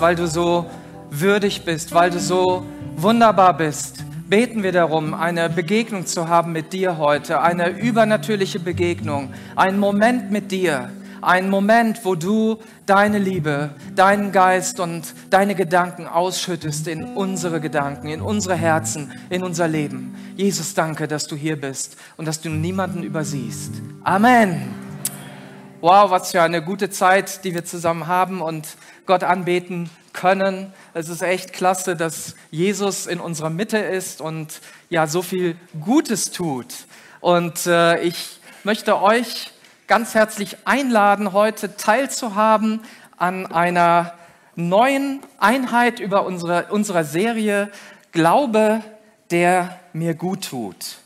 weil du so würdig bist, weil du so wunderbar bist, beten wir darum, eine Begegnung zu haben mit dir heute, eine übernatürliche Begegnung, einen Moment mit dir, einen Moment, wo du deine Liebe, deinen Geist und deine Gedanken ausschüttest in unsere Gedanken, in unsere Herzen, in unser Leben. Jesus, danke, dass du hier bist und dass du niemanden übersiehst. Amen. Wow, was für eine gute Zeit, die wir zusammen haben und Gott anbeten können. Es ist echt klasse, dass Jesus in unserer Mitte ist und ja so viel Gutes tut. Und äh, ich möchte euch ganz herzlich einladen, heute teilzuhaben an einer neuen Einheit über unsere, unserer Serie Glaube, der mir gut tut.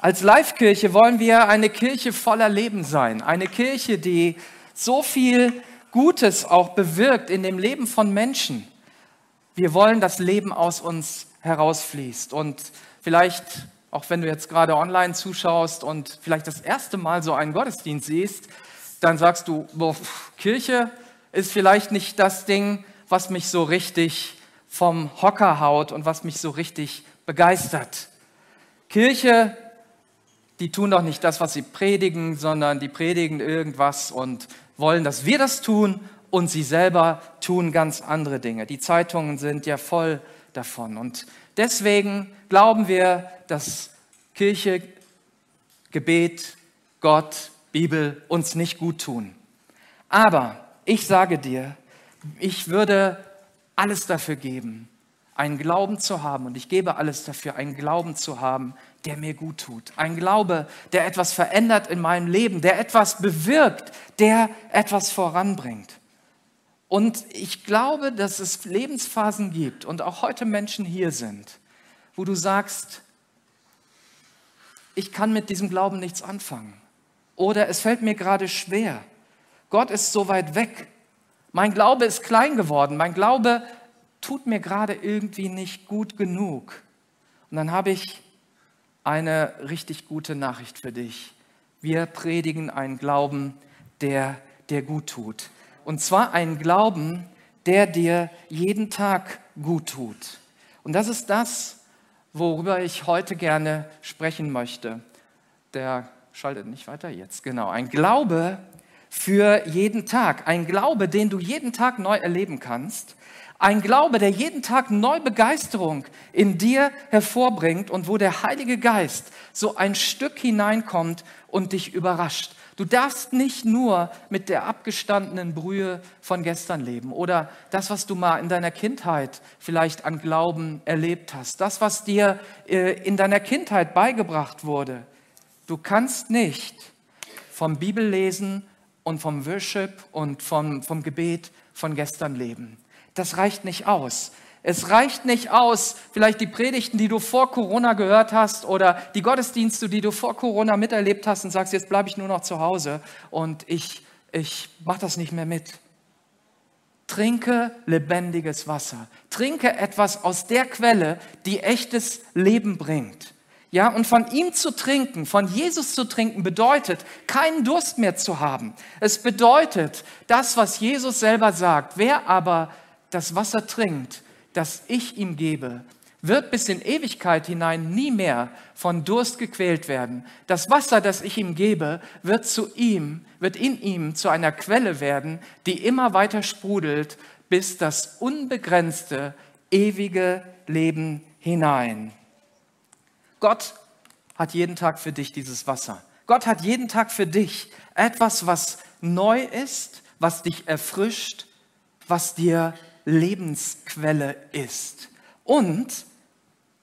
Als Live-Kirche wollen wir eine Kirche voller Leben sein, eine Kirche, die so viel Gutes auch bewirkt in dem Leben von Menschen. Wir wollen, dass Leben aus uns herausfließt. Und vielleicht, auch wenn du jetzt gerade online zuschaust und vielleicht das erste Mal so einen Gottesdienst siehst, dann sagst du, boah, Kirche ist vielleicht nicht das Ding, was mich so richtig vom Hocker haut und was mich so richtig begeistert. Kirche, die tun doch nicht das, was sie predigen, sondern die predigen irgendwas und wollen, dass wir das tun und sie selber tun ganz andere Dinge. Die Zeitungen sind ja voll davon. Und deswegen glauben wir, dass Kirche, Gebet, Gott, Bibel uns nicht gut tun. Aber ich sage dir, ich würde alles dafür geben, einen Glauben zu haben, und ich gebe alles dafür, einen Glauben zu haben, der mir gut tut. Ein Glaube, der etwas verändert in meinem Leben, der etwas bewirkt, der etwas voranbringt. Und ich glaube, dass es Lebensphasen gibt und auch heute Menschen hier sind, wo du sagst, ich kann mit diesem Glauben nichts anfangen. Oder es fällt mir gerade schwer. Gott ist so weit weg. Mein Glaube ist klein geworden. Mein Glaube tut mir gerade irgendwie nicht gut genug. Und dann habe ich eine richtig gute Nachricht für dich. Wir predigen einen Glauben, der dir gut tut. Und zwar einen Glauben, der dir jeden Tag gut tut. Und das ist das, worüber ich heute gerne sprechen möchte. Der schaltet nicht weiter jetzt. Genau, ein Glaube für jeden Tag. Ein Glaube, den du jeden Tag neu erleben kannst. Ein Glaube, der jeden Tag neu Begeisterung in dir hervorbringt und wo der Heilige Geist so ein Stück hineinkommt und dich überrascht. Du darfst nicht nur mit der abgestandenen Brühe von gestern leben oder das, was du mal in deiner Kindheit vielleicht an Glauben erlebt hast, das, was dir äh, in deiner Kindheit beigebracht wurde. Du kannst nicht vom Bibellesen und vom Worship und vom, vom Gebet von gestern leben das reicht nicht aus. Es reicht nicht aus, vielleicht die Predigten, die du vor Corona gehört hast oder die Gottesdienste, die du vor Corona miterlebt hast und sagst, jetzt bleibe ich nur noch zu Hause und ich, ich mache das nicht mehr mit. Trinke lebendiges Wasser. Trinke etwas aus der Quelle, die echtes Leben bringt. Ja, und von ihm zu trinken, von Jesus zu trinken, bedeutet, keinen Durst mehr zu haben. Es bedeutet das, was Jesus selber sagt. Wer aber das Wasser trinkt, das ich ihm gebe, wird bis in Ewigkeit hinein nie mehr von Durst gequält werden. Das Wasser, das ich ihm gebe, wird zu ihm, wird in ihm zu einer Quelle werden, die immer weiter sprudelt bis das unbegrenzte, ewige Leben hinein. Gott hat jeden Tag für dich dieses Wasser. Gott hat jeden Tag für dich etwas, was neu ist, was dich erfrischt, was dir Lebensquelle ist. Und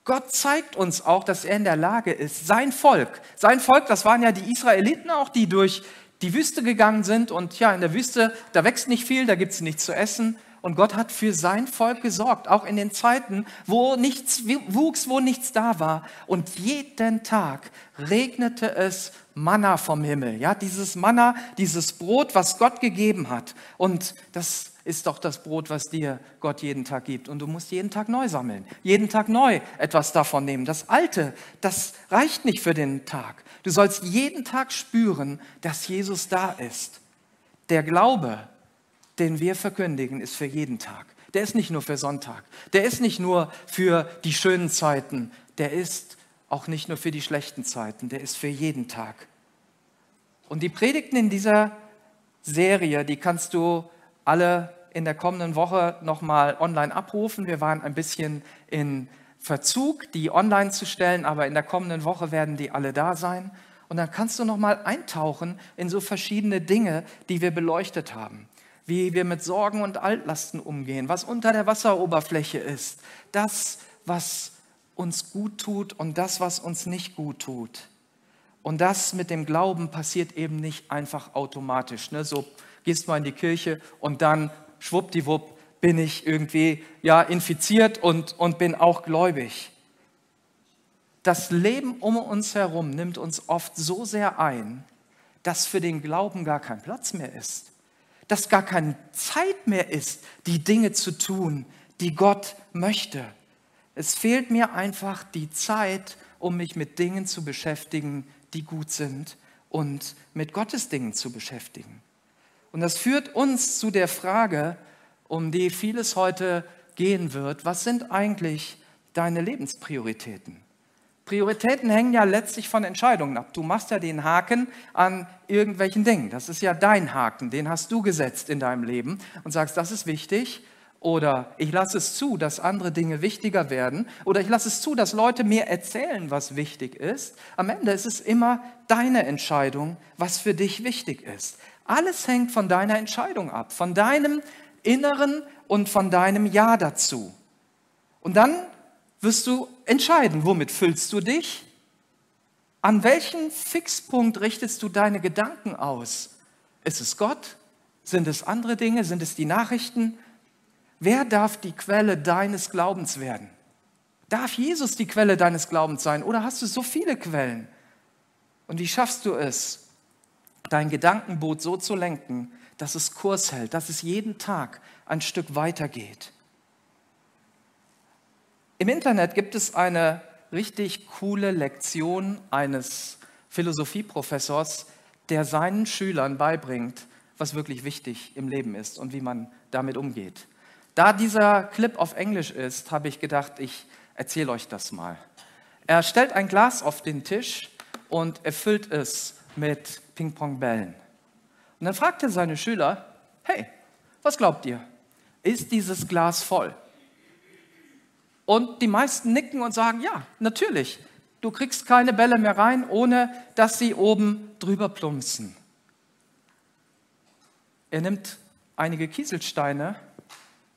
Gott zeigt uns auch, dass er in der Lage ist, sein Volk, sein Volk, das waren ja die Israeliten auch, die durch die Wüste gegangen sind und ja, in der Wüste, da wächst nicht viel, da gibt es nichts zu essen. Und Gott hat für sein Volk gesorgt, auch in den Zeiten, wo nichts wuchs, wo nichts da war. Und jeden Tag regnete es Manna vom Himmel. Ja, dieses Manna, dieses Brot, was Gott gegeben hat. Und das ist doch das Brot, was dir Gott jeden Tag gibt. Und du musst jeden Tag neu sammeln, jeden Tag neu etwas davon nehmen. Das Alte, das reicht nicht für den Tag. Du sollst jeden Tag spüren, dass Jesus da ist. Der Glaube, den wir verkündigen, ist für jeden Tag. Der ist nicht nur für Sonntag. Der ist nicht nur für die schönen Zeiten. Der ist auch nicht nur für die schlechten Zeiten. Der ist für jeden Tag. Und die Predigten in dieser Serie, die kannst du alle in der kommenden Woche nochmal online abrufen. Wir waren ein bisschen in Verzug, die online zu stellen, aber in der kommenden Woche werden die alle da sein. Und dann kannst du nochmal eintauchen in so verschiedene Dinge, die wir beleuchtet haben wie wir mit Sorgen und Altlasten umgehen, was unter der Wasseroberfläche ist, das, was uns gut tut und das, was uns nicht gut tut. Und das mit dem Glauben passiert eben nicht einfach automatisch. Ne? So gehst mal in die Kirche und dann schwuppdiwupp bin ich irgendwie ja, infiziert und, und bin auch gläubig. Das Leben um uns herum nimmt uns oft so sehr ein, dass für den Glauben gar kein Platz mehr ist dass gar keine Zeit mehr ist, die Dinge zu tun, die Gott möchte. Es fehlt mir einfach die Zeit, um mich mit Dingen zu beschäftigen, die gut sind und mit Gottes Dingen zu beschäftigen. Und das führt uns zu der Frage, um die vieles heute gehen wird, was sind eigentlich deine Lebensprioritäten? Prioritäten hängen ja letztlich von Entscheidungen ab. Du machst ja den Haken an irgendwelchen Dingen. Das ist ja dein Haken, den hast du gesetzt in deinem Leben und sagst, das ist wichtig. Oder ich lasse es zu, dass andere Dinge wichtiger werden. Oder ich lasse es zu, dass Leute mir erzählen, was wichtig ist. Am Ende ist es immer deine Entscheidung, was für dich wichtig ist. Alles hängt von deiner Entscheidung ab, von deinem Inneren und von deinem Ja dazu. Und dann wirst du entscheiden, womit füllst du dich? An welchen Fixpunkt richtest du deine Gedanken aus? Ist es Gott? Sind es andere Dinge? Sind es die Nachrichten? Wer darf die Quelle deines Glaubens werden? Darf Jesus die Quelle deines Glaubens sein? Oder hast du so viele Quellen? Und wie schaffst du es, dein Gedankenboot so zu lenken, dass es Kurs hält, dass es jeden Tag ein Stück weitergeht? Im Internet gibt es eine richtig coole Lektion eines Philosophieprofessors, der seinen Schülern beibringt, was wirklich wichtig im Leben ist und wie man damit umgeht. Da dieser Clip auf Englisch ist, habe ich gedacht, ich erzähle euch das mal. Er stellt ein Glas auf den Tisch und erfüllt es mit Ping-Pong-Bällen. Und dann fragt er seine Schüler, hey, was glaubt ihr? Ist dieses Glas voll? Und die meisten nicken und sagen, ja, natürlich, du kriegst keine Bälle mehr rein, ohne dass sie oben drüber plumpsen. Er nimmt einige Kieselsteine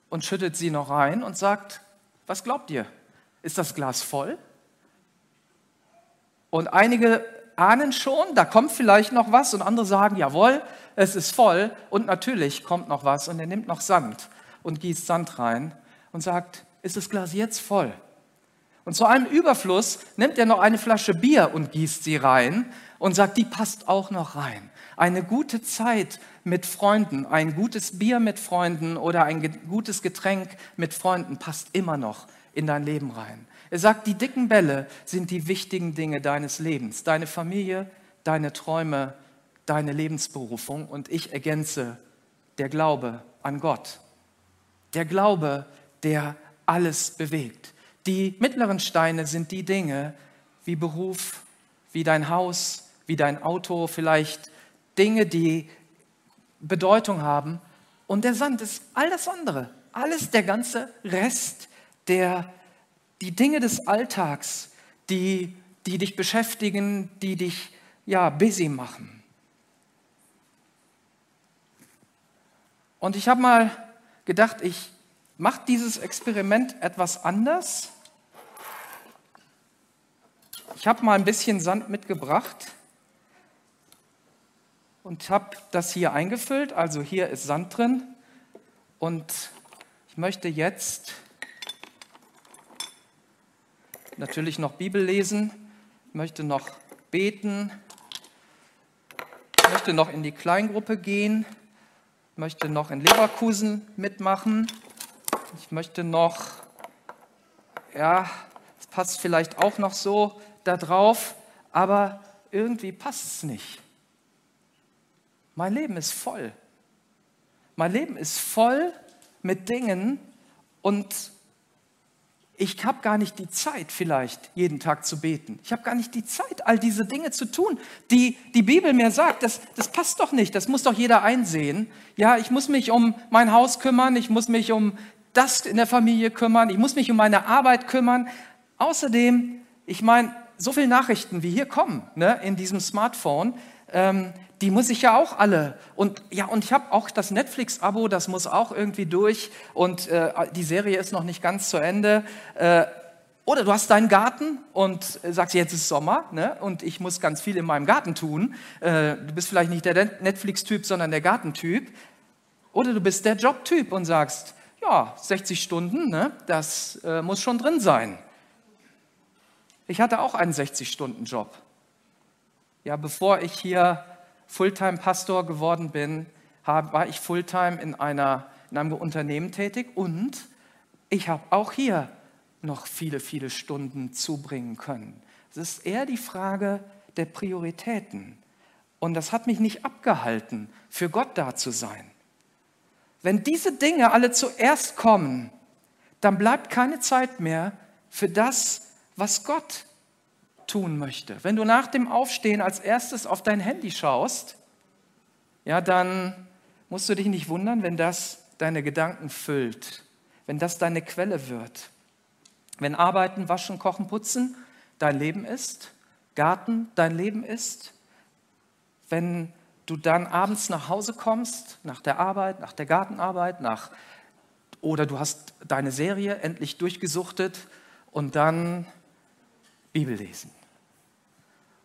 und schüttet sie noch rein und sagt, was glaubt ihr? Ist das Glas voll? Und einige ahnen schon, da kommt vielleicht noch was und andere sagen, jawohl, es ist voll und natürlich kommt noch was und er nimmt noch Sand und gießt Sand rein und sagt, ist das Glas jetzt voll. Und zu einem Überfluss nimmt er noch eine Flasche Bier und gießt sie rein und sagt, die passt auch noch rein. Eine gute Zeit mit Freunden, ein gutes Bier mit Freunden oder ein gutes Getränk mit Freunden passt immer noch in dein Leben rein. Er sagt, die dicken Bälle sind die wichtigen Dinge deines Lebens, deine Familie, deine Träume, deine Lebensberufung und ich ergänze der Glaube an Gott. Der Glaube, der alles bewegt. Die mittleren Steine sind die Dinge wie Beruf, wie dein Haus, wie dein Auto, vielleicht Dinge, die Bedeutung haben. Und der Sand ist all das andere, alles der ganze Rest, der, die Dinge des Alltags, die, die dich beschäftigen, die dich ja busy machen. Und ich habe mal gedacht, ich macht dieses Experiment etwas anders. Ich habe mal ein bisschen Sand mitgebracht und habe das hier eingefüllt. Also hier ist Sand drin. Und ich möchte jetzt natürlich noch Bibel lesen, möchte noch beten, möchte noch in die Kleingruppe gehen, möchte noch in Leverkusen mitmachen. Ich möchte noch, ja, es passt vielleicht auch noch so da drauf, aber irgendwie passt es nicht. Mein Leben ist voll. Mein Leben ist voll mit Dingen und ich habe gar nicht die Zeit, vielleicht jeden Tag zu beten. Ich habe gar nicht die Zeit, all diese Dinge zu tun, die die Bibel mir sagt. Das, das passt doch nicht, das muss doch jeder einsehen. Ja, ich muss mich um mein Haus kümmern, ich muss mich um das in der Familie kümmern, ich muss mich um meine Arbeit kümmern. Außerdem, ich meine, so viele Nachrichten wie hier kommen ne, in diesem Smartphone, ähm, die muss ich ja auch alle. Und ja, und ich habe auch das Netflix-Abo, das muss auch irgendwie durch. Und äh, die Serie ist noch nicht ganz zu Ende. Äh, oder du hast deinen Garten und sagst, jetzt ist Sommer ne? und ich muss ganz viel in meinem Garten tun. Äh, du bist vielleicht nicht der Netflix-Typ, sondern der Gartentyp. Oder du bist der Job-Typ und sagst, ja, 60 Stunden, ne? das äh, muss schon drin sein. Ich hatte auch einen 60-Stunden-Job. Ja, bevor ich hier Fulltime-Pastor geworden bin, war ich Fulltime in, einer, in einem Unternehmen tätig und ich habe auch hier noch viele, viele Stunden zubringen können. Es ist eher die Frage der Prioritäten. Und das hat mich nicht abgehalten, für Gott da zu sein. Wenn diese Dinge alle zuerst kommen, dann bleibt keine Zeit mehr für das, was Gott tun möchte. Wenn du nach dem Aufstehen als erstes auf dein Handy schaust, ja, dann musst du dich nicht wundern, wenn das deine Gedanken füllt, wenn das deine Quelle wird. Wenn Arbeiten, Waschen, Kochen, Putzen dein Leben ist, Garten dein Leben ist, wenn du dann abends nach Hause kommst, nach der Arbeit, nach der Gartenarbeit, nach, oder du hast deine Serie endlich durchgesuchtet und dann Bibel lesen.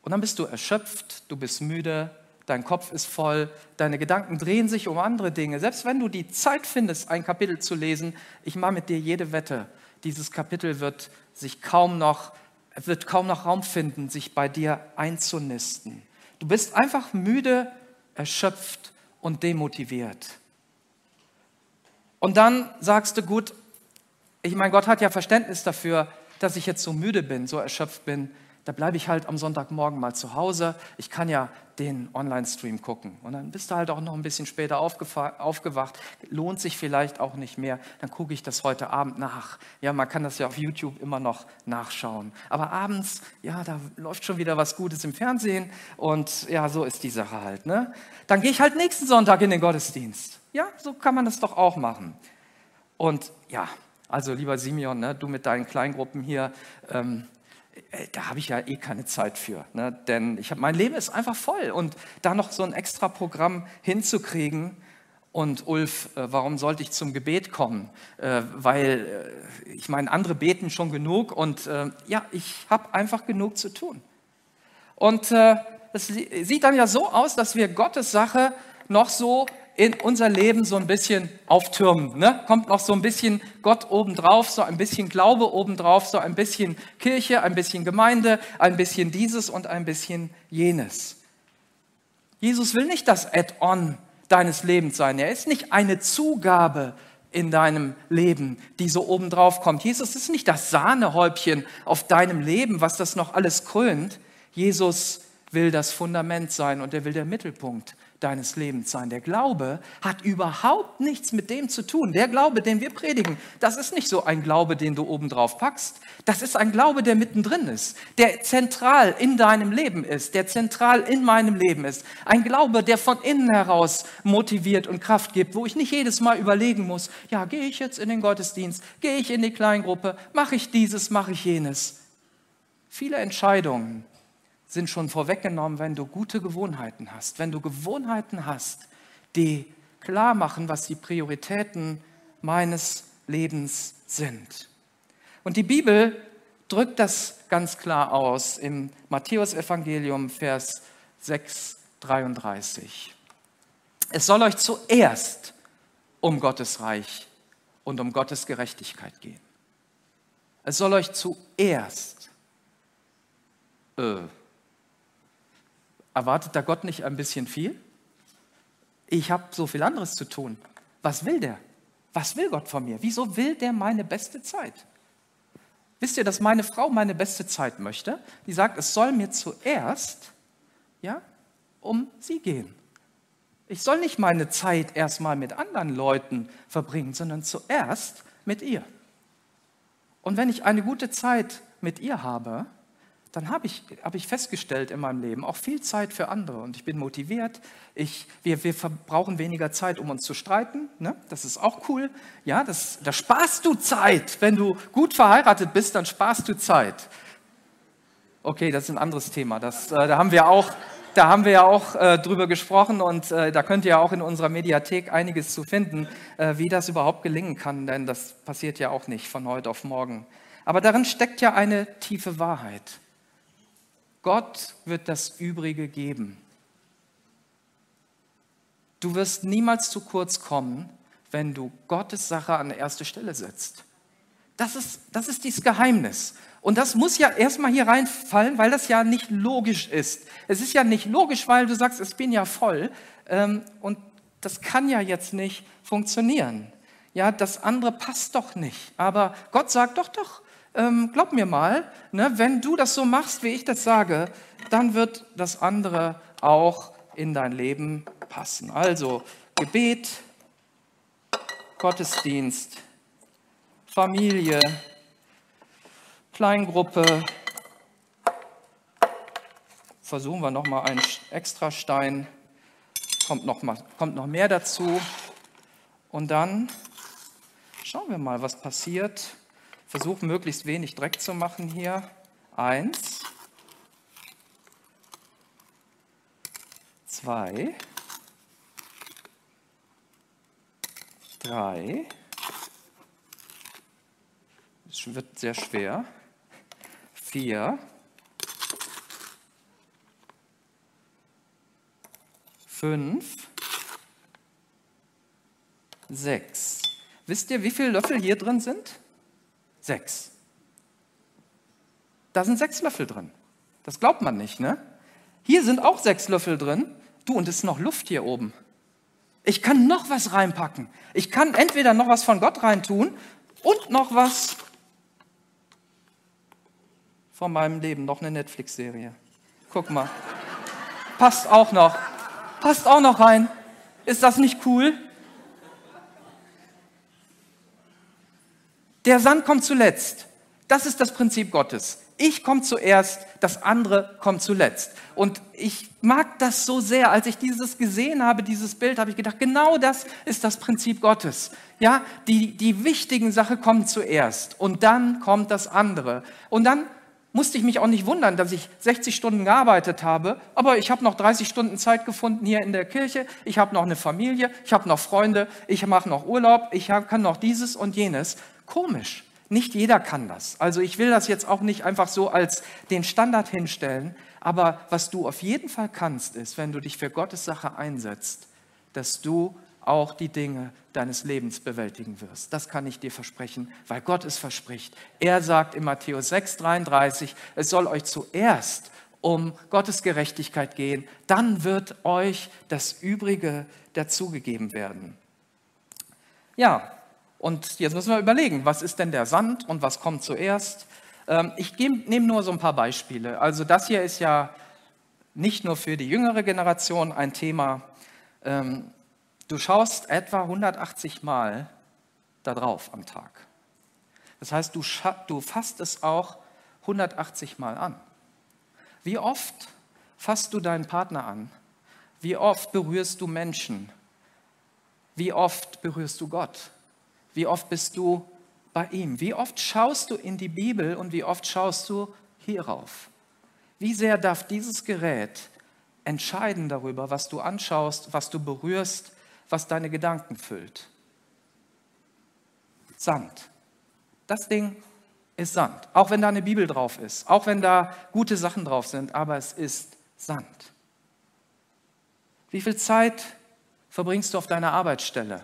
Und dann bist du erschöpft, du bist müde, dein Kopf ist voll, deine Gedanken drehen sich um andere Dinge. Selbst wenn du die Zeit findest, ein Kapitel zu lesen, ich mache mit dir jede Wette, dieses Kapitel wird sich kaum noch, wird kaum noch Raum finden, sich bei dir einzunisten. Du bist einfach müde, erschöpft und demotiviert. Und dann sagst du, gut, ich meine, Gott hat ja Verständnis dafür, dass ich jetzt so müde bin, so erschöpft bin da bleibe ich halt am Sonntagmorgen mal zu Hause. Ich kann ja den Online-Stream gucken. Und dann bist du halt auch noch ein bisschen später aufgewacht. Lohnt sich vielleicht auch nicht mehr. Dann gucke ich das heute Abend nach. Ja, man kann das ja auf YouTube immer noch nachschauen. Aber abends, ja, da läuft schon wieder was Gutes im Fernsehen. Und ja, so ist die Sache halt. Ne? Dann gehe ich halt nächsten Sonntag in den Gottesdienst. Ja, so kann man das doch auch machen. Und ja, also lieber Simeon, ne, du mit deinen Kleingruppen hier, ähm, äh, da habe ich ja eh keine Zeit für. Ne? Denn ich hab, mein Leben ist einfach voll. Und da noch so ein extra Programm hinzukriegen, und Ulf, äh, warum sollte ich zum Gebet kommen? Äh, weil ich meine, andere beten schon genug und ja, ich habe einfach genug zu tun. Und es sieht dann ja so aus, dass wir Gottes Sache noch so in unser Leben so ein bisschen auftürmen. Ne? Kommt noch so ein bisschen Gott obendrauf, so ein bisschen Glaube obendrauf, so ein bisschen Kirche, ein bisschen Gemeinde, ein bisschen dieses und ein bisschen jenes. Jesus will nicht das Add-on deines Lebens sein. Er ist nicht eine Zugabe in deinem Leben, die so obendrauf kommt. Jesus ist nicht das Sahnehäubchen auf deinem Leben, was das noch alles krönt. Jesus will das Fundament sein und er will der Mittelpunkt deines Lebens sein. Der Glaube hat überhaupt nichts mit dem zu tun. Der Glaube, den wir predigen, das ist nicht so ein Glaube, den du obendrauf packst. Das ist ein Glaube, der mittendrin ist, der zentral in deinem Leben ist, der zentral in meinem Leben ist. Ein Glaube, der von innen heraus motiviert und Kraft gibt, wo ich nicht jedes Mal überlegen muss, ja, gehe ich jetzt in den Gottesdienst, gehe ich in die Kleingruppe, mache ich dieses, mache ich jenes. Viele Entscheidungen sind schon vorweggenommen, wenn du gute Gewohnheiten hast. Wenn du Gewohnheiten hast, die klar machen, was die Prioritäten meines Lebens sind. Und die Bibel drückt das ganz klar aus im Matthäusevangelium Vers 6, 33. Es soll euch zuerst um Gottes Reich und um Gottes Gerechtigkeit gehen. Es soll euch zuerst äh, Erwartet da Gott nicht ein bisschen viel? Ich habe so viel anderes zu tun. Was will der? Was will Gott von mir? Wieso will der meine beste Zeit? Wisst ihr, dass meine Frau meine beste Zeit möchte? Die sagt, es soll mir zuerst ja, um sie gehen. Ich soll nicht meine Zeit erstmal mit anderen Leuten verbringen, sondern zuerst mit ihr. Und wenn ich eine gute Zeit mit ihr habe, dann habe ich, hab ich festgestellt in meinem Leben auch viel Zeit für andere und ich bin motiviert. Ich, wir, wir verbrauchen weniger Zeit, um uns zu streiten. Ne? Das ist auch cool. Ja, das, da sparst du Zeit. Wenn du gut verheiratet bist, dann sparst du Zeit. Okay, das ist ein anderes Thema. Das, äh, da haben wir auch, da haben wir ja auch äh, drüber gesprochen und äh, da könnt ihr ja auch in unserer Mediathek einiges zu finden, äh, wie das überhaupt gelingen kann, denn das passiert ja auch nicht von heute auf morgen. Aber darin steckt ja eine tiefe Wahrheit. Gott wird das Übrige geben. Du wirst niemals zu kurz kommen, wenn du Gottes Sache an erste Stelle setzt. Das ist, das ist dieses Geheimnis. Und das muss ja erstmal hier reinfallen, weil das ja nicht logisch ist. Es ist ja nicht logisch, weil du sagst, ich bin ja voll. Ähm, und das kann ja jetzt nicht funktionieren. Ja, das andere passt doch nicht. Aber Gott sagt doch, doch, ähm, glaub mir mal, ne, wenn du das so machst, wie ich das sage, dann wird das andere auch in dein Leben passen. Also Gebet, Gottesdienst, Familie, Kleingruppe. Versuchen wir noch mal einen Extrastein. Kommt noch, mal, kommt noch mehr dazu. Und dann schauen wir mal, was passiert versuche möglichst wenig Dreck zu machen hier. Eins, zwei, drei. Es wird sehr schwer. Vier. Fünf. Sechs. Wisst ihr, wie viele Löffel hier drin sind? Sechs. Da sind sechs Löffel drin. Das glaubt man nicht, ne? Hier sind auch sechs Löffel drin. Du, und es ist noch Luft hier oben. Ich kann noch was reinpacken. Ich kann entweder noch was von Gott reintun und noch was von meinem Leben, noch eine Netflix-Serie. Guck mal. Passt auch noch. Passt auch noch rein. Ist das nicht cool? Der Sand kommt zuletzt. Das ist das Prinzip Gottes. Ich komme zuerst, das andere kommt zuletzt. Und ich mag das so sehr. Als ich dieses gesehen habe, dieses Bild, habe ich gedacht, genau das ist das Prinzip Gottes. Ja, die, die wichtigen Sachen kommen zuerst und dann kommt das andere. Und dann musste ich mich auch nicht wundern, dass ich 60 Stunden gearbeitet habe, aber ich habe noch 30 Stunden Zeit gefunden hier in der Kirche, ich habe noch eine Familie, ich habe noch Freunde, ich mache noch Urlaub, ich kann noch dieses und jenes. Komisch. Nicht jeder kann das. Also ich will das jetzt auch nicht einfach so als den Standard hinstellen, aber was du auf jeden Fall kannst, ist, wenn du dich für Gottes Sache einsetzt, dass du auch die Dinge deines Lebens bewältigen wirst. Das kann ich dir versprechen, weil Gott es verspricht. Er sagt in Matthäus 6:33, es soll euch zuerst um Gottes Gerechtigkeit gehen, dann wird euch das Übrige dazugegeben werden. Ja, und jetzt müssen wir überlegen, was ist denn der Sand und was kommt zuerst? Ähm, ich nehme nur so ein paar Beispiele. Also das hier ist ja nicht nur für die jüngere Generation ein Thema. Ähm, du schaust etwa 180 Mal da drauf am Tag. Das heißt, du, du fasst es auch 180 Mal an. Wie oft fasst du deinen Partner an? Wie oft berührst du Menschen? Wie oft berührst du Gott? Wie oft bist du bei ihm? Wie oft schaust du in die Bibel und wie oft schaust du hierauf? Wie sehr darf dieses Gerät entscheiden darüber, was du anschaust, was du berührst, was deine Gedanken füllt? Sand. Das Ding ist Sand. Auch wenn da eine Bibel drauf ist, auch wenn da gute Sachen drauf sind, aber es ist Sand. Wie viel Zeit verbringst du auf deiner Arbeitsstelle?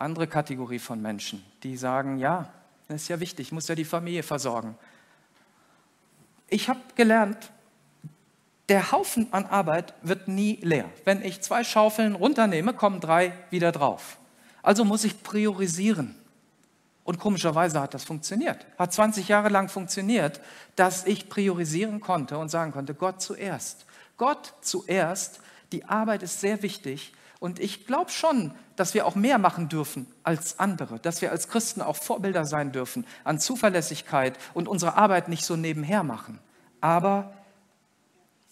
Andere Kategorie von Menschen, die sagen, ja, das ist ja wichtig, ich muss ja die Familie versorgen. Ich habe gelernt, der Haufen an Arbeit wird nie leer. Wenn ich zwei Schaufeln runternehme, kommen drei wieder drauf. Also muss ich priorisieren. Und komischerweise hat das funktioniert. Hat 20 Jahre lang funktioniert, dass ich priorisieren konnte und sagen konnte, Gott zuerst. Gott zuerst, Die Arbeit ist sehr wichtig. Und ich glaube schon, dass wir auch mehr machen dürfen als andere, dass wir als Christen auch Vorbilder sein dürfen an Zuverlässigkeit und unsere Arbeit nicht so nebenher machen. Aber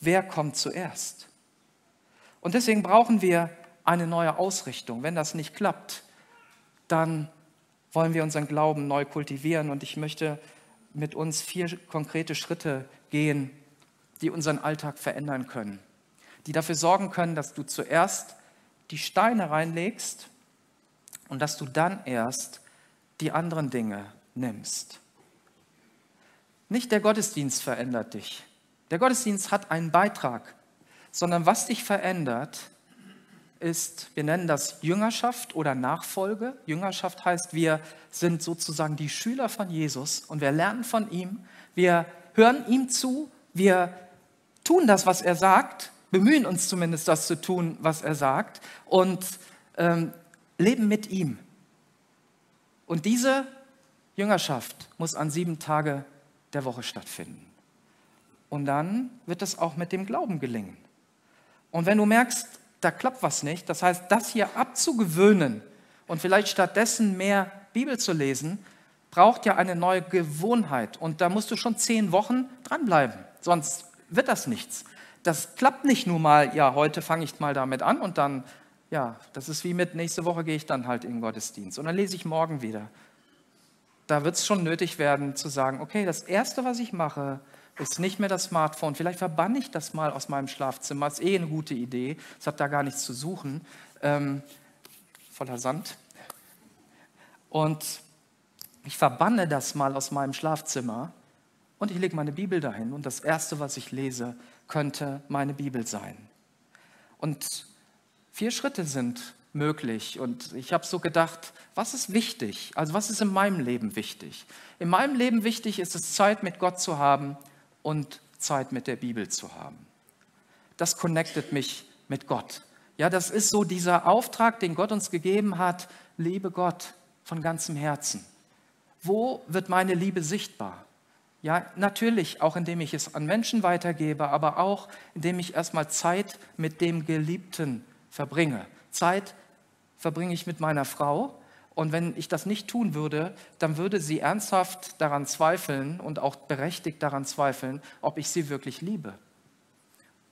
wer kommt zuerst? Und deswegen brauchen wir eine neue Ausrichtung. Wenn das nicht klappt, dann wollen wir unseren Glauben neu kultivieren. Und ich möchte mit uns vier konkrete Schritte gehen, die unseren Alltag verändern können, die dafür sorgen können, dass du zuerst die Steine reinlegst und dass du dann erst die anderen Dinge nimmst. Nicht der Gottesdienst verändert dich. Der Gottesdienst hat einen Beitrag, sondern was dich verändert, ist, wir nennen das Jüngerschaft oder Nachfolge. Jüngerschaft heißt, wir sind sozusagen die Schüler von Jesus und wir lernen von ihm, wir hören ihm zu, wir tun das, was er sagt, bemühen uns zumindest, das zu tun, was er sagt und ähm, leben mit ihm. Und diese Jüngerschaft muss an sieben Tage der Woche stattfinden. Und dann wird es auch mit dem Glauben gelingen. Und wenn du merkst, da klappt was nicht, das heißt, das hier abzugewöhnen und vielleicht stattdessen mehr Bibel zu lesen, braucht ja eine neue Gewohnheit. Und da musst du schon zehn Wochen dranbleiben, sonst wird das nichts. Das klappt nicht nur mal, ja, heute fange ich mal damit an und dann, ja, das ist wie mit, nächste Woche gehe ich dann halt in den Gottesdienst und dann lese ich morgen wieder. Da wird es schon nötig werden zu sagen, okay, das Erste, was ich mache, ist nicht mehr das Smartphone. Vielleicht verbanne ich das mal aus meinem Schlafzimmer. Ist eh eine gute Idee. Es hat da gar nichts zu suchen. Ähm, voller Sand. Und ich verbanne das mal aus meinem Schlafzimmer und ich lege meine Bibel dahin. Und das Erste, was ich lese, könnte meine Bibel sein. Und vier Schritte sind möglich. Und ich habe so gedacht, was ist wichtig? Also was ist in meinem Leben wichtig? In meinem Leben wichtig ist es, Zeit mit Gott zu haben und Zeit mit der Bibel zu haben. Das connectet mich mit Gott. Ja, das ist so dieser Auftrag, den Gott uns gegeben hat, liebe Gott von ganzem Herzen. Wo wird meine Liebe sichtbar? Ja, natürlich auch indem ich es an Menschen weitergebe, aber auch indem ich erstmal Zeit mit dem Geliebten verbringe. Zeit verbringe ich mit meiner Frau, und wenn ich das nicht tun würde, dann würde sie ernsthaft daran zweifeln und auch berechtigt daran zweifeln, ob ich sie wirklich liebe.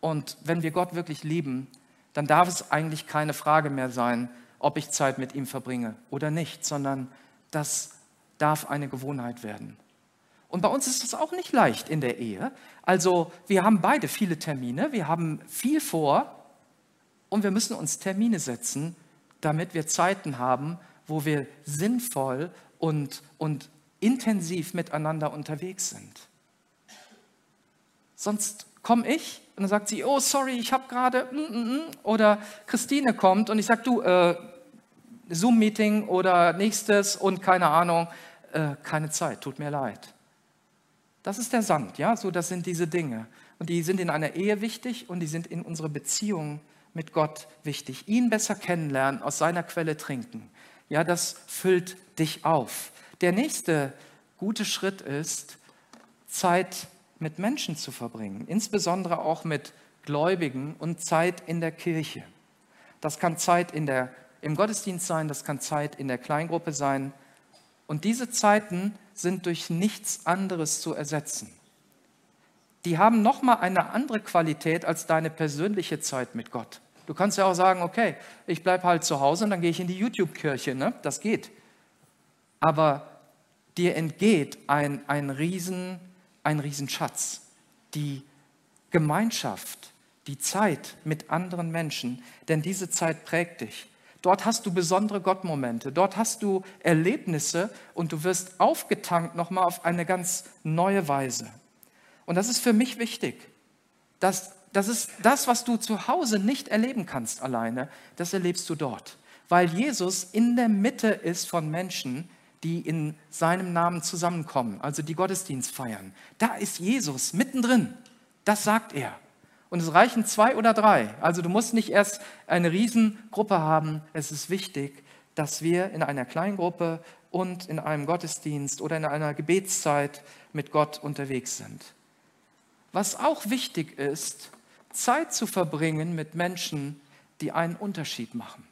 Und wenn wir Gott wirklich lieben, dann darf es eigentlich keine Frage mehr sein, ob ich Zeit mit ihm verbringe oder nicht, sondern das darf eine Gewohnheit werden. Und bei uns ist es auch nicht leicht in der Ehe. Also wir haben beide viele Termine, wir haben viel vor und wir müssen uns Termine setzen, damit wir Zeiten haben, wo wir sinnvoll und, und intensiv miteinander unterwegs sind. Sonst komme ich und dann sagt sie, oh sorry, ich habe gerade, mm, mm, mm. oder Christine kommt und ich sage, du, äh, Zoom-Meeting oder nächstes und keine Ahnung, äh, keine Zeit, tut mir leid. Das ist der Sand, ja, so das sind diese Dinge. Und die sind in einer Ehe wichtig und die sind in unserer Beziehung mit Gott wichtig. Ihn besser kennenlernen, aus seiner Quelle trinken ja, das füllt dich auf. Der nächste gute Schritt ist, Zeit mit Menschen zu verbringen, insbesondere auch mit Gläubigen und Zeit in der Kirche. Das kann Zeit in der, im Gottesdienst sein, das kann Zeit in der Kleingruppe sein. Und diese Zeiten sind durch nichts anderes zu ersetzen. Die haben nochmal eine andere Qualität als deine persönliche Zeit mit Gott. Du kannst ja auch sagen, okay, ich bleibe halt zu Hause und dann gehe ich in die YouTube-Kirche. Ne? Das geht. Aber dir entgeht ein, ein, Riesen, ein Riesenschatz. Die Gemeinschaft, die Zeit mit anderen Menschen, denn diese Zeit prägt dich. Dort hast du besondere Gottmomente, dort hast du Erlebnisse und du wirst aufgetankt nochmal auf eine ganz neue Weise. Und das ist für mich wichtig, dass das ist das, was du zu Hause nicht erleben kannst alleine, das erlebst du dort. Weil Jesus in der Mitte ist von Menschen, die in seinem Namen zusammenkommen, also die Gottesdienst feiern. Da ist Jesus mittendrin. Das sagt er. Und es reichen zwei oder drei. Also du musst nicht erst eine Riesengruppe haben. Es ist wichtig, dass wir in einer Kleingruppe und in einem Gottesdienst oder in einer Gebetszeit mit Gott unterwegs sind. Was auch wichtig ist, Zeit zu verbringen mit Menschen, die einen Unterschied machen.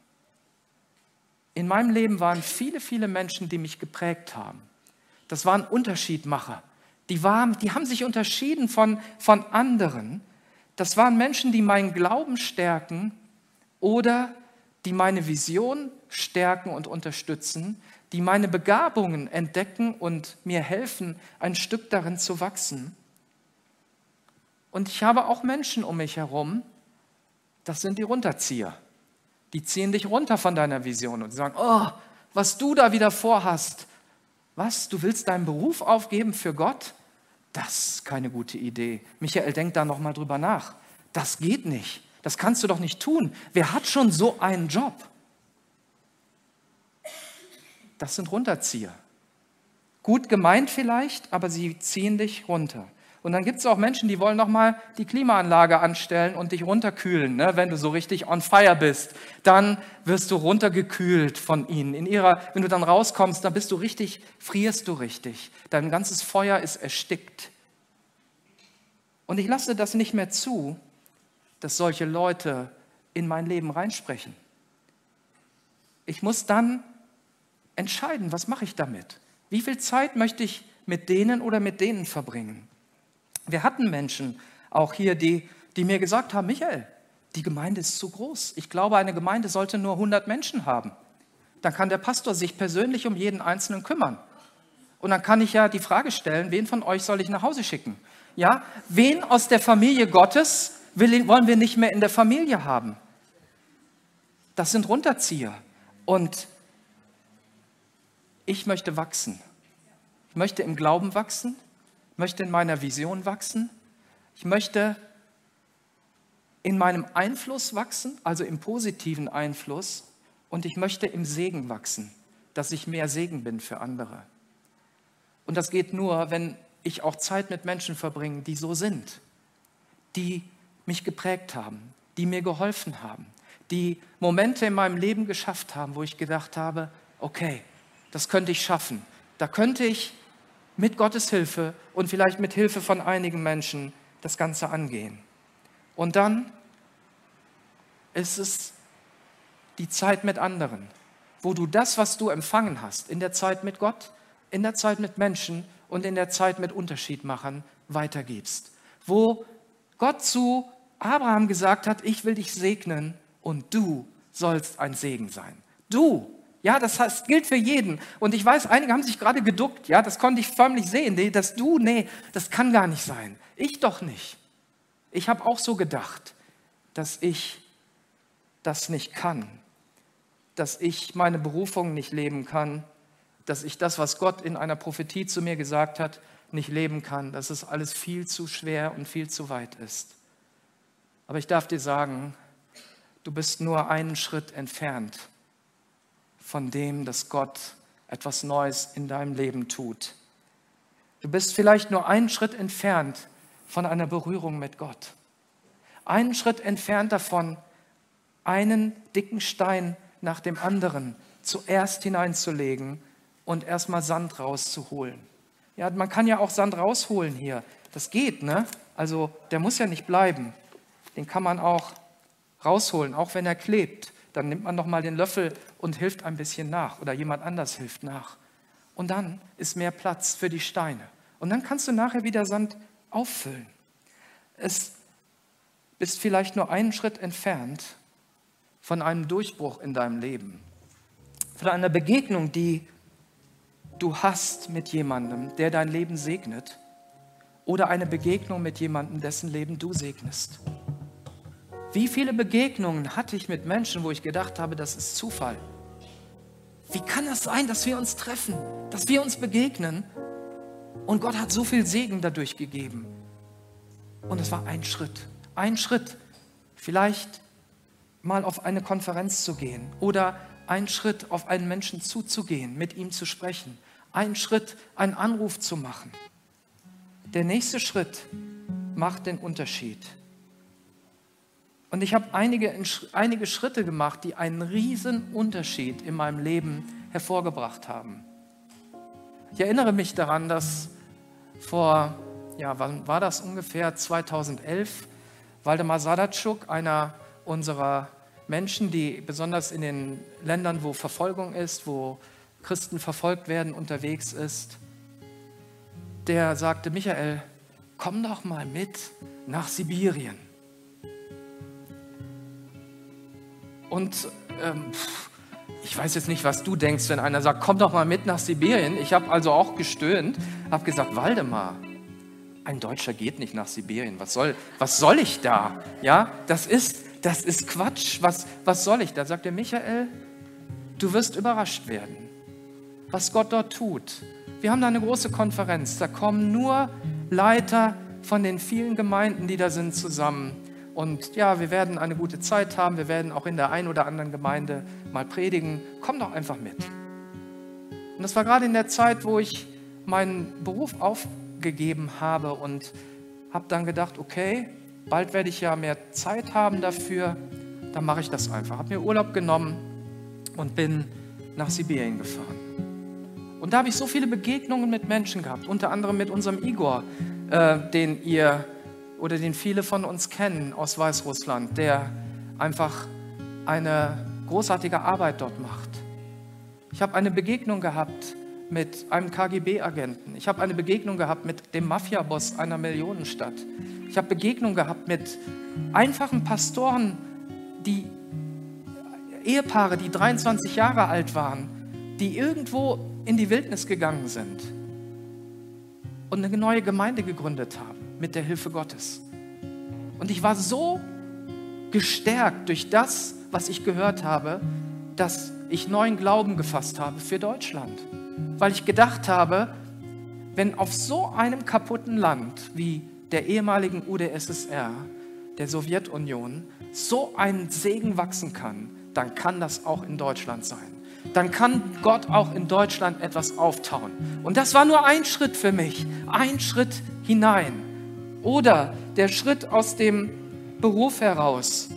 In meinem Leben waren viele, viele Menschen, die mich geprägt haben. Das waren Unterschiedmacher. Die, waren, die haben sich unterschieden von, von anderen. Das waren Menschen, die meinen Glauben stärken oder die meine Vision stärken und unterstützen, die meine Begabungen entdecken und mir helfen, ein Stück darin zu wachsen. Und ich habe auch Menschen um mich herum, das sind die Runterzieher. Die ziehen dich runter von deiner Vision und sagen, oh, was du da wieder vorhast. Was, du willst deinen Beruf aufgeben für Gott? Das ist keine gute Idee. Michael, denk da noch mal drüber nach. Das geht nicht. Das kannst du doch nicht tun. Wer hat schon so einen Job? Das sind Runterzieher. Gut gemeint vielleicht, aber sie ziehen dich runter. Und dann gibt es auch Menschen, die wollen nochmal die Klimaanlage anstellen und dich runterkühlen, ne? wenn du so richtig on fire bist. Dann wirst du runtergekühlt von ihnen. In ihrer, wenn du dann rauskommst, dann bist du richtig, frierst du richtig. Dein ganzes Feuer ist erstickt. Und ich lasse das nicht mehr zu, dass solche Leute in mein Leben reinsprechen. Ich muss dann entscheiden, was mache ich damit? Wie viel Zeit möchte ich mit denen oder mit denen verbringen? Wir hatten Menschen auch hier, die, die mir gesagt haben, Michael, die Gemeinde ist zu groß. Ich glaube, eine Gemeinde sollte nur 100 Menschen haben. Dann kann der Pastor sich persönlich um jeden Einzelnen kümmern. Und dann kann ich ja die Frage stellen, wen von euch soll ich nach Hause schicken? Ja, wen aus der Familie Gottes will, wollen wir nicht mehr in der Familie haben? Das sind Runterzieher. Und ich möchte wachsen. Ich möchte im Glauben wachsen möchte in meiner Vision wachsen. Ich möchte in meinem Einfluss wachsen, also im positiven Einfluss. Und ich möchte im Segen wachsen, dass ich mehr Segen bin für andere. Und das geht nur, wenn ich auch Zeit mit Menschen verbringe, die so sind, die mich geprägt haben, die mir geholfen haben, die Momente in meinem Leben geschafft haben, wo ich gedacht habe, okay, das könnte ich schaffen. Da könnte ich mit Gottes Hilfe und vielleicht mit Hilfe von einigen Menschen das Ganze angehen. Und dann ist es die Zeit mit anderen, wo du das, was du empfangen hast, in der Zeit mit Gott, in der Zeit mit Menschen und in der Zeit mit Unterschiedmachern weitergibst. Wo Gott zu Abraham gesagt hat, ich will dich segnen und du sollst ein Segen sein. Du ja, das heißt, gilt für jeden. Und ich weiß, einige haben sich gerade geduckt. Ja, das konnte ich förmlich sehen. Nee, dass du, nee, das kann gar nicht sein. Ich doch nicht. Ich habe auch so gedacht, dass ich das nicht kann. Dass ich meine Berufung nicht leben kann. Dass ich das, was Gott in einer Prophetie zu mir gesagt hat, nicht leben kann. Dass es alles viel zu schwer und viel zu weit ist. Aber ich darf dir sagen, du bist nur einen Schritt entfernt von dem, dass Gott etwas Neues in deinem Leben tut. Du bist vielleicht nur einen Schritt entfernt von einer Berührung mit Gott. Einen Schritt entfernt davon, einen dicken Stein nach dem anderen zuerst hineinzulegen und erstmal Sand rauszuholen. Ja, man kann ja auch Sand rausholen hier. Das geht, ne? Also der muss ja nicht bleiben. Den kann man auch rausholen, auch wenn er klebt dann nimmt man noch mal den Löffel und hilft ein bisschen nach oder jemand anders hilft nach. Und dann ist mehr Platz für die Steine. Und dann kannst du nachher wieder Sand auffüllen. Es bist vielleicht nur einen Schritt entfernt von einem Durchbruch in deinem Leben, von einer Begegnung, die du hast mit jemandem, der dein Leben segnet, oder eine Begegnung mit jemandem, dessen Leben du segnest. Wie viele Begegnungen hatte ich mit Menschen, wo ich gedacht habe, das ist Zufall? Wie kann das sein, dass wir uns treffen, dass wir uns begegnen? Und Gott hat so viel Segen dadurch gegeben. Und es war ein Schritt, ein Schritt, vielleicht mal auf eine Konferenz zu gehen oder ein Schritt auf einen Menschen zuzugehen, mit ihm zu sprechen, ein Schritt, einen Anruf zu machen. Der nächste Schritt macht den Unterschied. Und ich habe einige, einige Schritte gemacht, die einen riesen Unterschied in meinem Leben hervorgebracht haben. Ich erinnere mich daran, dass vor, ja, wann war das ungefähr? 2011 Waldemar Sadatschuk, einer unserer Menschen, die besonders in den Ländern, wo Verfolgung ist, wo Christen verfolgt werden, unterwegs ist, der sagte, Michael, komm doch mal mit nach Sibirien. Und ähm, ich weiß jetzt nicht, was du denkst, wenn einer sagt, komm doch mal mit nach Sibirien. Ich habe also auch gestöhnt, habe gesagt, Waldemar, ein Deutscher geht nicht nach Sibirien. Was soll, was soll ich da? Ja, das ist, das ist Quatsch. Was, was soll ich da? Sagt der Michael, du wirst überrascht werden, was Gott dort tut. Wir haben da eine große Konferenz. Da kommen nur Leiter von den vielen Gemeinden, die da sind, zusammen. Und ja, wir werden eine gute Zeit haben. Wir werden auch in der einen oder anderen Gemeinde mal predigen. Komm doch einfach mit. Und das war gerade in der Zeit, wo ich meinen Beruf aufgegeben habe und habe dann gedacht, okay, bald werde ich ja mehr Zeit haben dafür. Dann mache ich das einfach. Habe mir Urlaub genommen und bin nach Sibirien gefahren. Und da habe ich so viele Begegnungen mit Menschen gehabt, unter anderem mit unserem Igor, äh, den ihr oder den viele von uns kennen aus Weißrussland, der einfach eine großartige Arbeit dort macht. Ich habe eine Begegnung gehabt mit einem KGB-Agenten. Ich habe eine Begegnung gehabt mit dem Mafiaboss einer Millionenstadt. Ich habe Begegnung gehabt mit einfachen Pastoren, die Ehepaare, die 23 Jahre alt waren, die irgendwo in die Wildnis gegangen sind und eine neue Gemeinde gegründet haben mit der Hilfe Gottes. Und ich war so gestärkt durch das, was ich gehört habe, dass ich neuen Glauben gefasst habe für Deutschland. Weil ich gedacht habe, wenn auf so einem kaputten Land wie der ehemaligen UdSSR, der Sowjetunion, so ein Segen wachsen kann, dann kann das auch in Deutschland sein. Dann kann Gott auch in Deutschland etwas auftauen. Und das war nur ein Schritt für mich, ein Schritt hinein. Oder der Schritt aus dem Beruf heraus.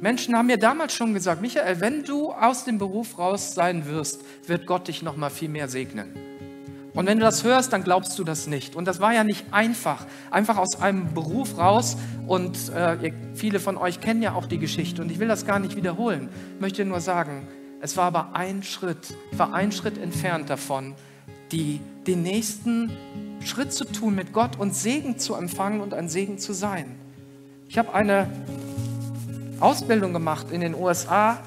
Menschen haben mir damals schon gesagt, Michael, wenn du aus dem Beruf raus sein wirst, wird Gott dich noch mal viel mehr segnen. Und wenn du das hörst, dann glaubst du das nicht. Und das war ja nicht einfach. Einfach aus einem Beruf raus. Und äh, viele von euch kennen ja auch die Geschichte. Und ich will das gar nicht wiederholen. Ich möchte nur sagen, es war aber ein Schritt. War ein Schritt entfernt davon, die, den nächsten Schritt zu tun mit Gott und Segen zu empfangen und ein Segen zu sein. Ich habe eine Ausbildung gemacht in den USA,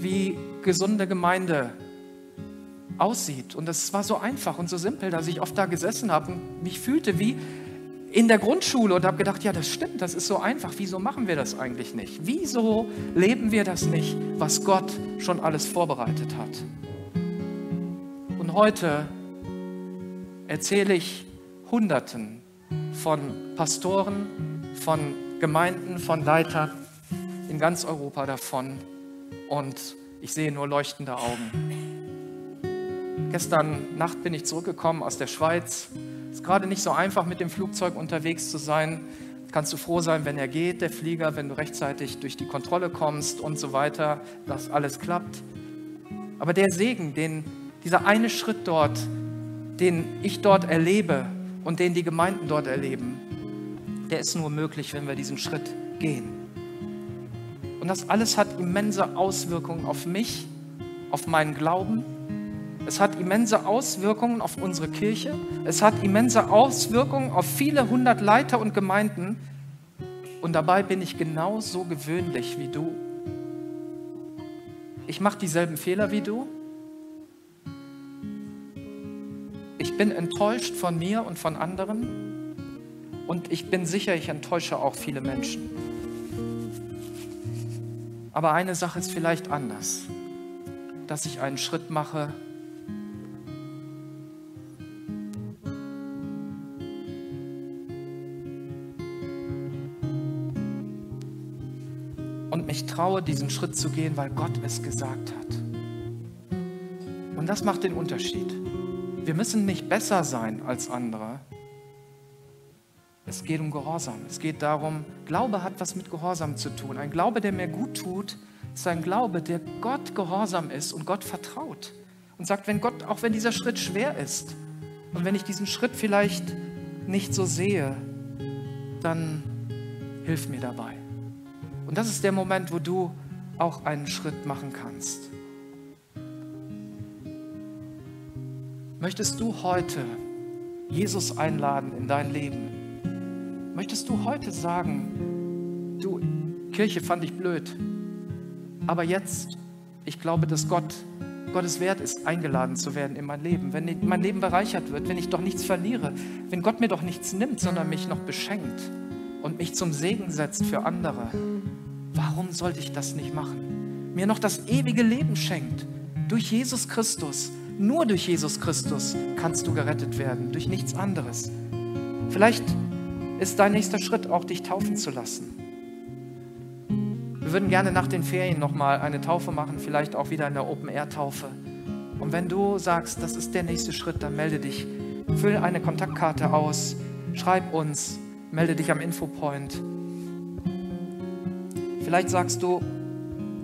wie gesunde Gemeinde aussieht. Und das war so einfach und so simpel, dass ich oft da gesessen habe und mich fühlte wie in der Grundschule und habe gedacht, ja, das stimmt, das ist so einfach. Wieso machen wir das eigentlich nicht? Wieso leben wir das nicht, was Gott schon alles vorbereitet hat? Und heute erzähle ich Hunderten von Pastoren, von Gemeinden, von Leitern in ganz Europa davon und ich sehe nur leuchtende Augen. Gestern Nacht bin ich zurückgekommen aus der Schweiz. Es ist gerade nicht so einfach, mit dem Flugzeug unterwegs zu sein. Kannst du froh sein, wenn er geht, der Flieger, wenn du rechtzeitig durch die Kontrolle kommst und so weiter, dass alles klappt. Aber der Segen, den, dieser eine Schritt dort, den ich dort erlebe und den die Gemeinden dort erleben, der ist nur möglich, wenn wir diesen Schritt gehen. Und das alles hat immense Auswirkungen auf mich, auf meinen Glauben, es hat immense Auswirkungen auf unsere Kirche. Es hat immense Auswirkungen auf viele hundert Leiter und Gemeinden. Und dabei bin ich genauso gewöhnlich wie du. Ich mache dieselben Fehler wie du. Ich bin enttäuscht von mir und von anderen. Und ich bin sicher, ich enttäusche auch viele Menschen. Aber eine Sache ist vielleicht anders, dass ich einen Schritt mache mich traue, diesen Schritt zu gehen, weil Gott es gesagt hat. Und das macht den Unterschied. Wir müssen nicht besser sein als andere. Es geht um Gehorsam. Es geht darum, Glaube hat was mit Gehorsam zu tun. Ein Glaube, der mir gut tut, ist ein Glaube, der Gott gehorsam ist und Gott vertraut. Und sagt, wenn Gott, auch wenn dieser Schritt schwer ist und wenn ich diesen Schritt vielleicht nicht so sehe, dann Hilf mir dabei. Und das ist der Moment, wo du auch einen Schritt machen kannst. Möchtest du heute Jesus einladen in dein Leben? Möchtest du heute sagen, du, Kirche fand ich blöd, aber jetzt, ich glaube, dass Gott, Gottes Wert ist, eingeladen zu werden in mein Leben. Wenn mein Leben bereichert wird, wenn ich doch nichts verliere, wenn Gott mir doch nichts nimmt, sondern mich noch beschenkt und mich zum Segen setzt für andere, warum sollte ich das nicht machen? Mir noch das ewige Leben schenkt durch Jesus Christus nur durch Jesus Christus kannst du gerettet werden, durch nichts anderes. Vielleicht ist dein nächster Schritt auch, dich taufen zu lassen. Wir würden gerne nach den Ferien nochmal eine Taufe machen, vielleicht auch wieder in der Open-Air-Taufe. Und wenn du sagst, das ist der nächste Schritt, dann melde dich. Füll eine Kontaktkarte aus, schreib uns, melde dich am Infopoint. Vielleicht sagst du,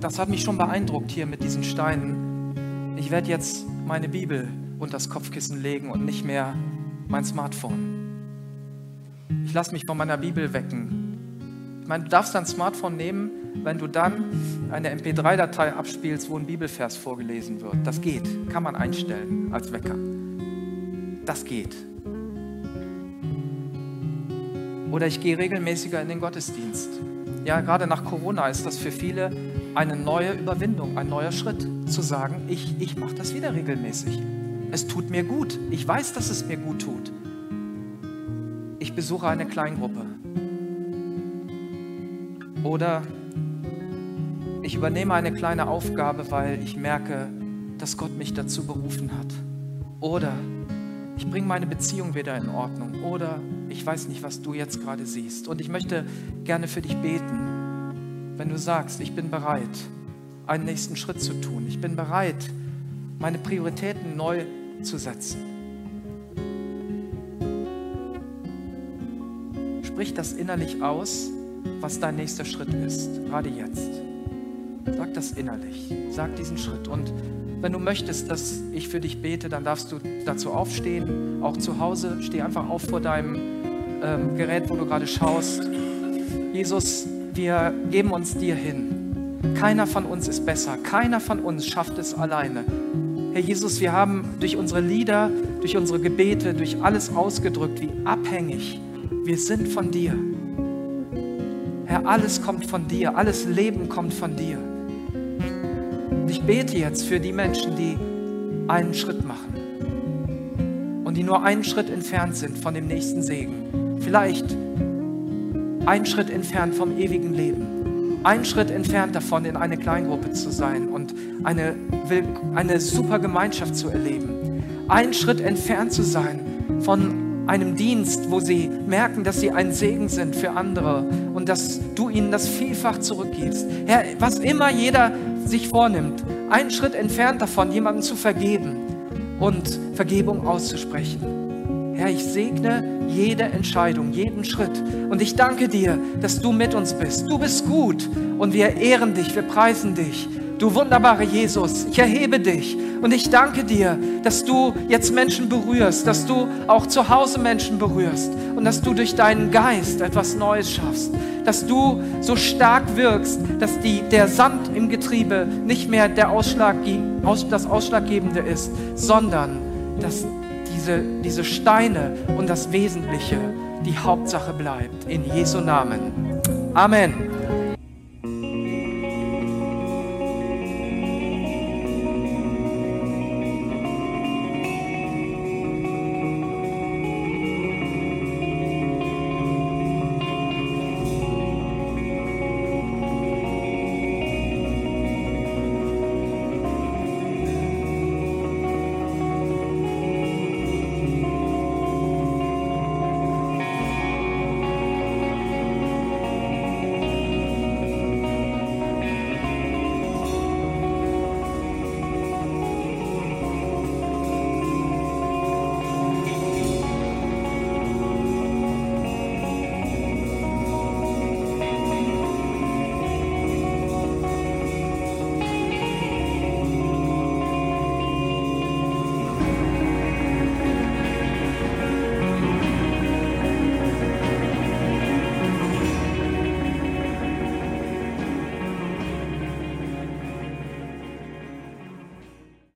das hat mich schon beeindruckt hier mit diesen Steinen. Ich werde jetzt meine Bibel unter das Kopfkissen legen und nicht mehr mein Smartphone. Ich lasse mich von meiner Bibel wecken. Ich meine, du darfst dein Smartphone nehmen, wenn du dann eine MP3-Datei abspielst, wo ein Bibelvers vorgelesen wird. Das geht, kann man einstellen als Wecker. Das geht. Oder ich gehe regelmäßiger in den Gottesdienst. Ja, gerade nach Corona ist das für viele eine neue Überwindung, ein neuer Schritt, zu sagen, ich, ich mache das wieder regelmäßig. Es tut mir gut. Ich weiß, dass es mir gut tut. Ich besuche eine Kleingruppe. Oder ich übernehme eine kleine Aufgabe, weil ich merke, dass Gott mich dazu berufen hat. Oder ich bringe meine Beziehung wieder in Ordnung. Oder ich weiß nicht, was du jetzt gerade siehst. Und ich möchte gerne für dich beten, wenn du sagst, ich bin bereit, einen nächsten Schritt zu tun. Ich bin bereit, meine Prioritäten neu zu setzen. Sprich das innerlich aus, was dein nächster Schritt ist, gerade jetzt. Sag das innerlich, sag diesen Schritt. Und wenn du möchtest, dass ich für dich bete, dann darfst du dazu aufstehen, auch zu Hause. Steh einfach auf vor deinem ähm, Gerät, wo du gerade schaust. Jesus, wir geben uns dir hin. Keiner von uns ist besser. Keiner von uns schafft es alleine. Herr Jesus, wir haben durch unsere Lieder, durch unsere Gebete, durch alles ausgedrückt, wie abhängig wir sind von dir. Herr, alles kommt von dir, alles Leben kommt von dir. Ich bete jetzt für die Menschen, die einen Schritt machen und die nur einen Schritt entfernt sind von dem nächsten Segen. Vielleicht einen Schritt entfernt vom ewigen Leben. Einen Schritt entfernt davon, in eine Kleingruppe zu sein und eine, eine super Gemeinschaft zu erleben. Einen Schritt entfernt zu sein von einem Dienst, wo sie merken, dass sie ein Segen sind für andere und dass du ihnen das vielfach zurückgibst. Herr, was immer jeder sich vornimmt, einen Schritt entfernt davon, jemandem zu vergeben und Vergebung auszusprechen. Herr, ich segne jede Entscheidung, jeden Schritt. Und ich danke dir, dass du mit uns bist. Du bist gut und wir ehren dich, wir preisen dich. Du wunderbarer Jesus, ich erhebe dich und ich danke dir, dass du jetzt Menschen berührst, dass du auch zu Hause Menschen berührst und dass du durch deinen Geist etwas Neues schaffst, dass du so stark wirkst, dass die, der Sand im Getriebe nicht mehr der Ausschlag, das Ausschlaggebende ist, sondern dass diese, diese Steine und das Wesentliche die Hauptsache bleibt. In Jesu Namen. Amen.